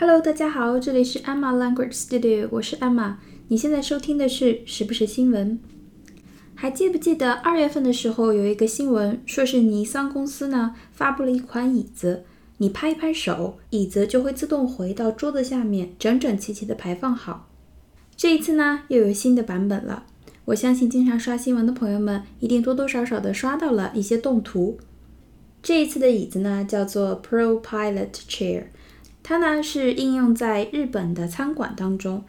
Hello，大家好，这里是 Emma Language Studio，我是 Emma。你现在收听的是时不时新闻。还记不记得二月份的时候有一个新闻，说是尼桑公司呢发布了一款椅子，你拍一拍手，椅子就会自动回到桌子下面，整整齐齐的排放好。这一次呢又有新的版本了，我相信经常刷新闻的朋友们一定多多少少的刷到了一些动图。这一次的椅子呢叫做 Pro Pilot Chair。它呢是应用在日本的餐馆当中，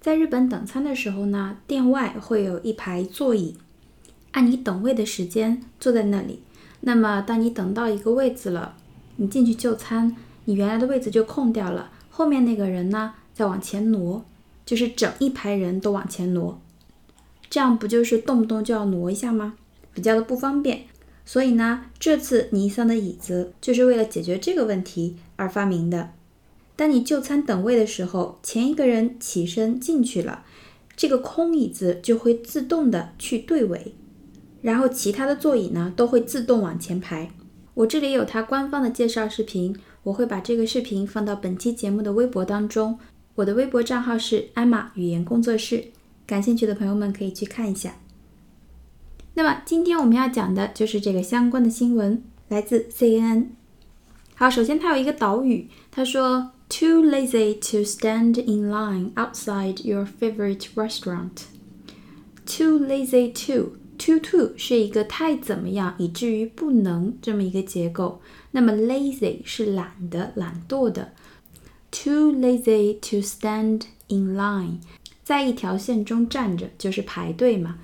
在日本等餐的时候呢，店外会有一排座椅，按你等位的时间坐在那里。那么当你等到一个位子了，你进去就餐，你原来的位子就空掉了，后面那个人呢再往前挪，就是整一排人都往前挪，这样不就是动不动就要挪一下吗？比较的不方便。所以呢，这次尼桑的椅子就是为了解决这个问题而发明的。当你就餐等位的时候，前一个人起身进去了，这个空椅子就会自动的去对位，然后其他的座椅呢都会自动往前排。我这里有它官方的介绍视频，我会把这个视频放到本期节目的微博当中。我的微博账号是艾玛语言工作室，感兴趣的朋友们可以去看一下。那么今天我们要讲的就是这个相关的新闻，来自 CNN。好，首先它有一个导语，他说。Too lazy to stand in line outside your favorite restaurant. Too lazy to to to 是一个太怎么样以至于不能这么一个结构。那么 lazy 是懒的、懒惰的。Too lazy to stand in line，在一条线中站着就是排队嘛。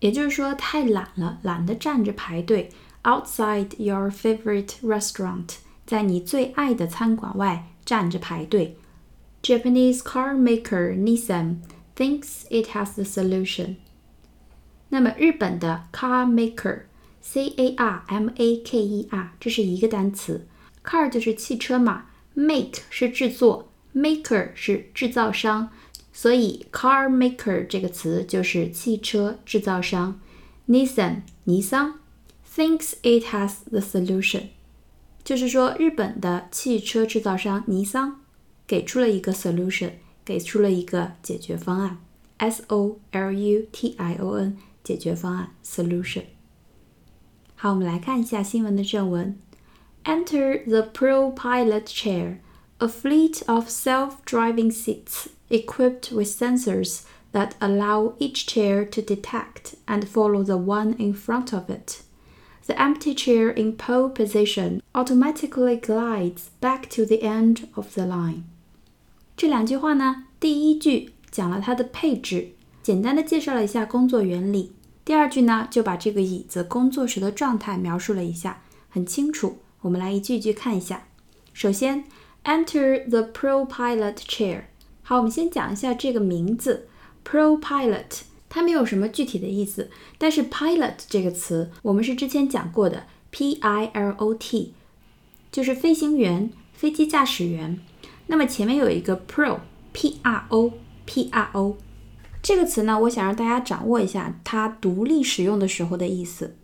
也就是说太懒了，懒得站着排队。Outside your favorite restaurant，在你最爱的餐馆外。站着排队。Japanese car maker Nissan thinks it has the solution。那么日本的 car maker C A R M A K E R 这是一个单词，car 就是汽车嘛，make 是制作，maker 是制造商，所以 car maker 这个词就是汽车制造商。Nissan 尼桑 thinks it has the solution。 就是说，日本的汽车制造商尼桑给出了一个 solution，给出了一个解决方案，s o l u t i o n，解决方案 solution。好，我们来看一下新闻的正文。Enter the Pro Pilot Chair, a fleet of self-driving seats equipped with sensors that allow each chair to detect and follow the one in front of it. The empty chair in pole position automatically glides back to the end of the line。这两句话呢，第一句讲了它的配置，简单的介绍了一下工作原理。第二句呢，就把这个椅子工作时的状态描述了一下，很清楚。我们来一句一句看一下。首先，Enter the Pro Pilot Chair。好，我们先讲一下这个名字，Pro Pilot。 它没有什么具体的意思，但是 pilot 这个词我们是之前讲过的，p i l o t 就是飞行员、飞机驾驶员。那么前面有一个 pro，p r o p r o 这个词呢，我想让大家掌握一下它独立使用的时候的意思。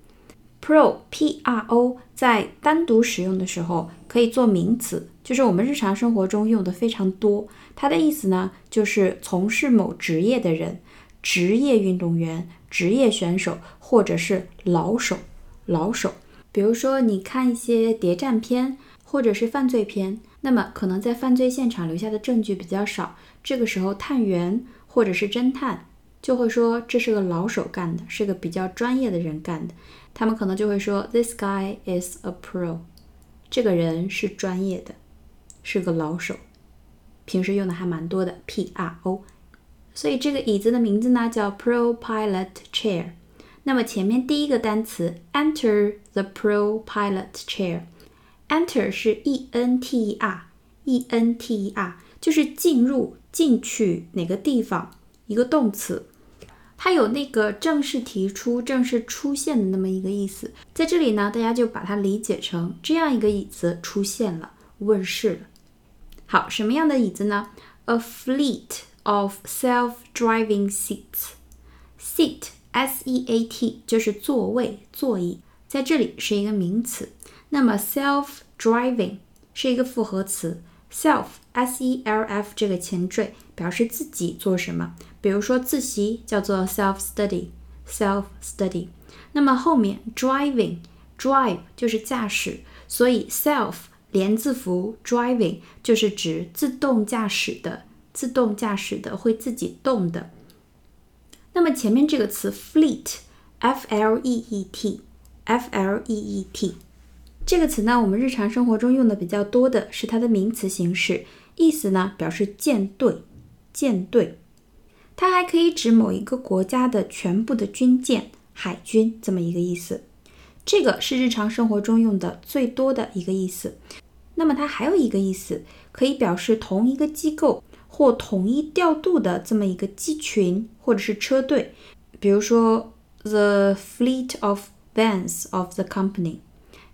pro p r o 在单独使用的时候可以做名词，就是我们日常生活中用的非常多。它的意思呢，就是从事某职业的人。职业运动员、职业选手，或者是老手、老手。比如说，你看一些谍战片，或者是犯罪片，那么可能在犯罪现场留下的证据比较少，这个时候探员或者是侦探就会说这是个老手干的，是个比较专业的人干的。他们可能就会说，This guy is a pro，这个人是专业的，是个老手。平时用的还蛮多的，P R O。所以这个椅子的名字呢叫 Pro Pilot Chair。那么前面第一个单词 Enter the Pro Pilot Chair，Enter 是 E N T E R，E N T E R 就是进入、进去哪个地方，一个动词，它有那个正式提出、正式出现的那么一个意思。在这里呢，大家就把它理解成这样一个椅子出现了、问世了。好，什么样的椅子呢？A fleet。Of self-driving seats. Seat, S-E-A-T 就是座位、座椅，在这里是一个名词。那么 self-driving 是一个复合词 self，s-e-l-f 这个前缀表示自己做什么，比如说自习叫做 self study，self study。那么后面 driving，drive 就是驾驶，所以 self 连字符 driving 就是指自动驾驶的，自动驾驶的会自己动的。那么前面这个词 fleet，f-l-e-e-t，f-l-e-e-t 这个词呢，我们日常生活中用的比较多的是它的名词形式，意思呢表示舰队，舰队。它还可以指某一个国家的全部的军舰、海军这么一个意思。这个是日常生活中用的最多的一个意思。那么它还有一个意思，可以表示同一个机构或统一调度的这么一个机群或者是车队。比如说，the fleet of vans of the company。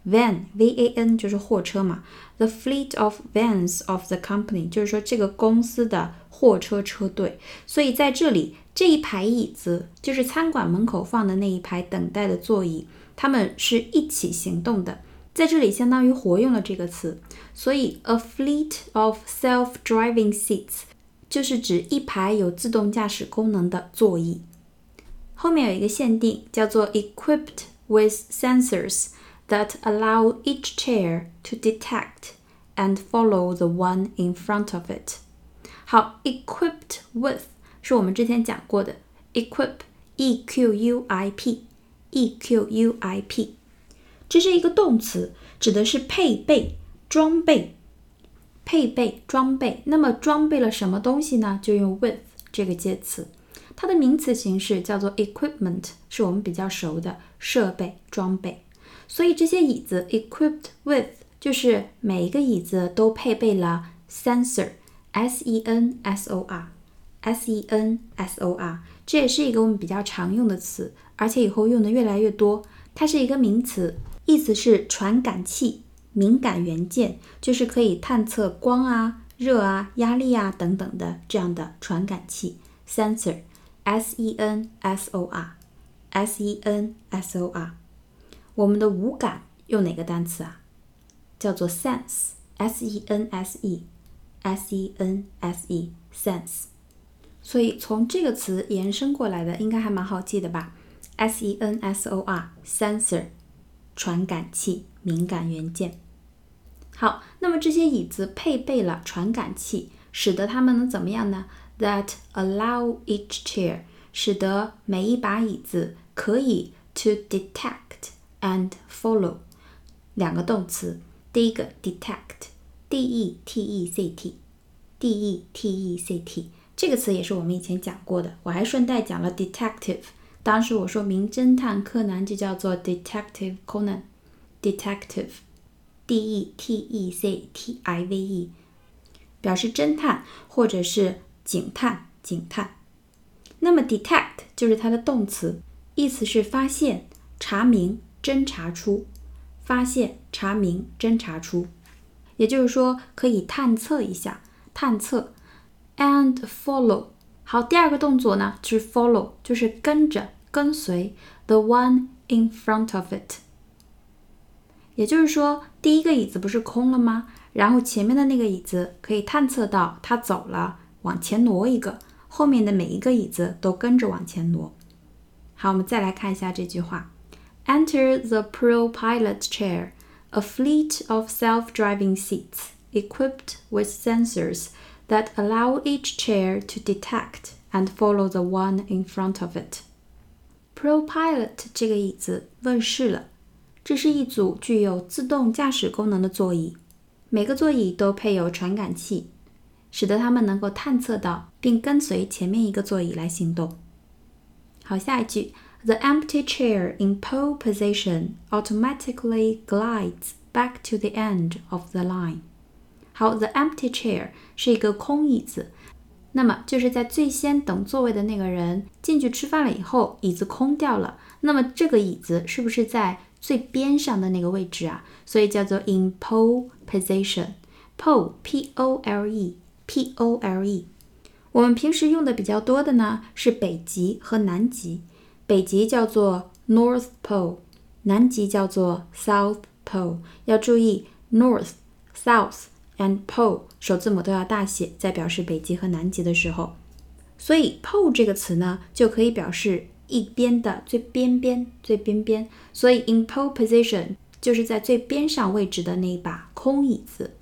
van v a n 就是货车嘛，the fleet of vans of the company 就是说这个公司的货车车队。所以在这里这一排椅子就是餐馆门口放的那一排等待的座椅，他们是一起行动的。在这里相当于活用了这个词，所以 a fleet of self-driving seats 就是指一排有自动驾驶功能的座椅。后面有一个限定叫做 equipped with sensors。that allow each chair to detect and follow the one in front of it. 好，equipped with 是我们之前讲过的，equip，e q u i p，e q u i p，这是一个动词，指的是配备、装备、配备、装备。那么装备了什么东西呢？就用 with 这个介词。它的名词形式叫做 equipment，是我们比较熟的设备、装备。所以这些椅子 equipped with 就是每一个椅子都配备了 sensor，s e n s o r，s e n s o r，这也是一个我们比较常用的词，而且以后用的越来越多。它是一个名词，意思是传感器、敏感元件，就是可以探测光啊、热啊、压力啊等等的这样的传感器 sensor，s e n s o r，s e n s o r。我们的五感用哪个单词啊？叫做 sense，s e n s e，s e n s e，sense。所以从这个词延伸过来的，应该还蛮好记的吧？s e n s o r，sensor，传感器、敏感元件。好，那么这些椅子配备了传感器，使得它们能怎么样呢？That allow each chair，使得每一把椅子可以 to detect。and follow 两个动词，第一个 detect，d e t e c t，d e t e c t 这个词也是我们以前讲过的，我还顺带讲了 detective。当时我说名侦探柯南就叫做 Detective Conan detective，D E T E C T I V E，表示侦探或者是警探，警探。那么 detect 就是它的动词，意思是发现、查明。侦查出，发现、查明、侦查出，也就是说可以探测一下，探测。And follow，好，第二个动作呢就是 follow，就是跟着、跟随。The one in front of it，也就是说第一个椅子不是空了吗？然后前面的那个椅子可以探测到它走了，往前挪一个，后面的每一个椅子都跟着往前挪。好，我们再来看一下这句话。Enter the Pro Pilot chair, a fleet of self-driving seats equipped with sensors that allow each chair to detect and follow the one in front of it. Pro Pilot 这个椅子问世了， 这是一组具有自动驾驶功能的座椅，每个座椅都配有传感器，使得它们能够探测到并跟随前面一个座椅来行动。好，下一句。The empty chair in pole position automatically glides back to the end of the line. 好，the empty chair 是一个空椅子，那么就是在最先等座位的那个人进去吃饭了以后，椅子空掉了。那么这个椅子是不是在最边上的那个位置啊？所以叫做 in pole position。pole p o l e p o l e。我们平时用的比较多的呢是北极和南极。北极叫做 North Pole，南极叫做 South Pole。要注意 North、South and pole 首字母都要大写，在表示北极和南极的时候。所以 pole 这个词呢，就可以表示一边的最边边、最边边。所以 in pole position 就是在最边上位置的那一把空椅子。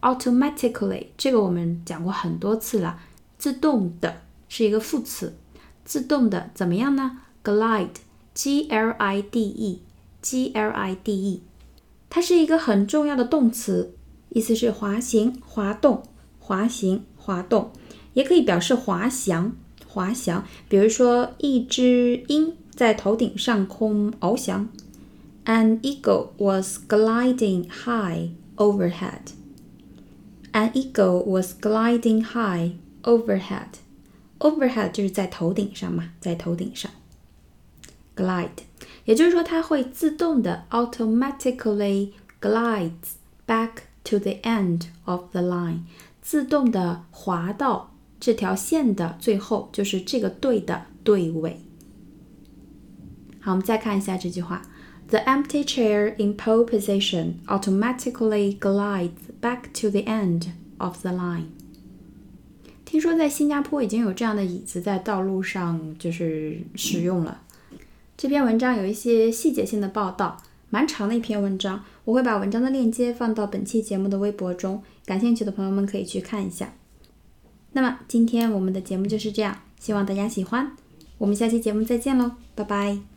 automatically 这个我们讲过很多次了，自动的是一个副词，自动的怎么样呢？glide，g l i d e，g l i d e，它是一个很重要的动词，意思是滑行、滑动、滑行、滑动。也可以表示滑翔，滑翔。比如说，一只鹰在头顶上空翱翔。An eagle was gliding high overhead. An eagle was gliding high overhead. Overhead 就是在头顶上嘛，在头顶上。Glide，也就是说，它会自动的 automatically glides back to the end of the line，自动的滑到。这条线的最后就是这个队的队尾。好，我们再看一下这句话：The empty chair in pole position automatically glides back to the end of the line。听说在新加坡已经有这样的椅子在道路上就是使用了。这篇文章有一些细节性的报道，蛮长的一篇文章，我会把文章的链接放到本期节目的微博中，感兴趣的朋友们可以去看一下。那么今天我们的节目就是这样，希望大家喜欢。我们下期节目再见喽，拜拜。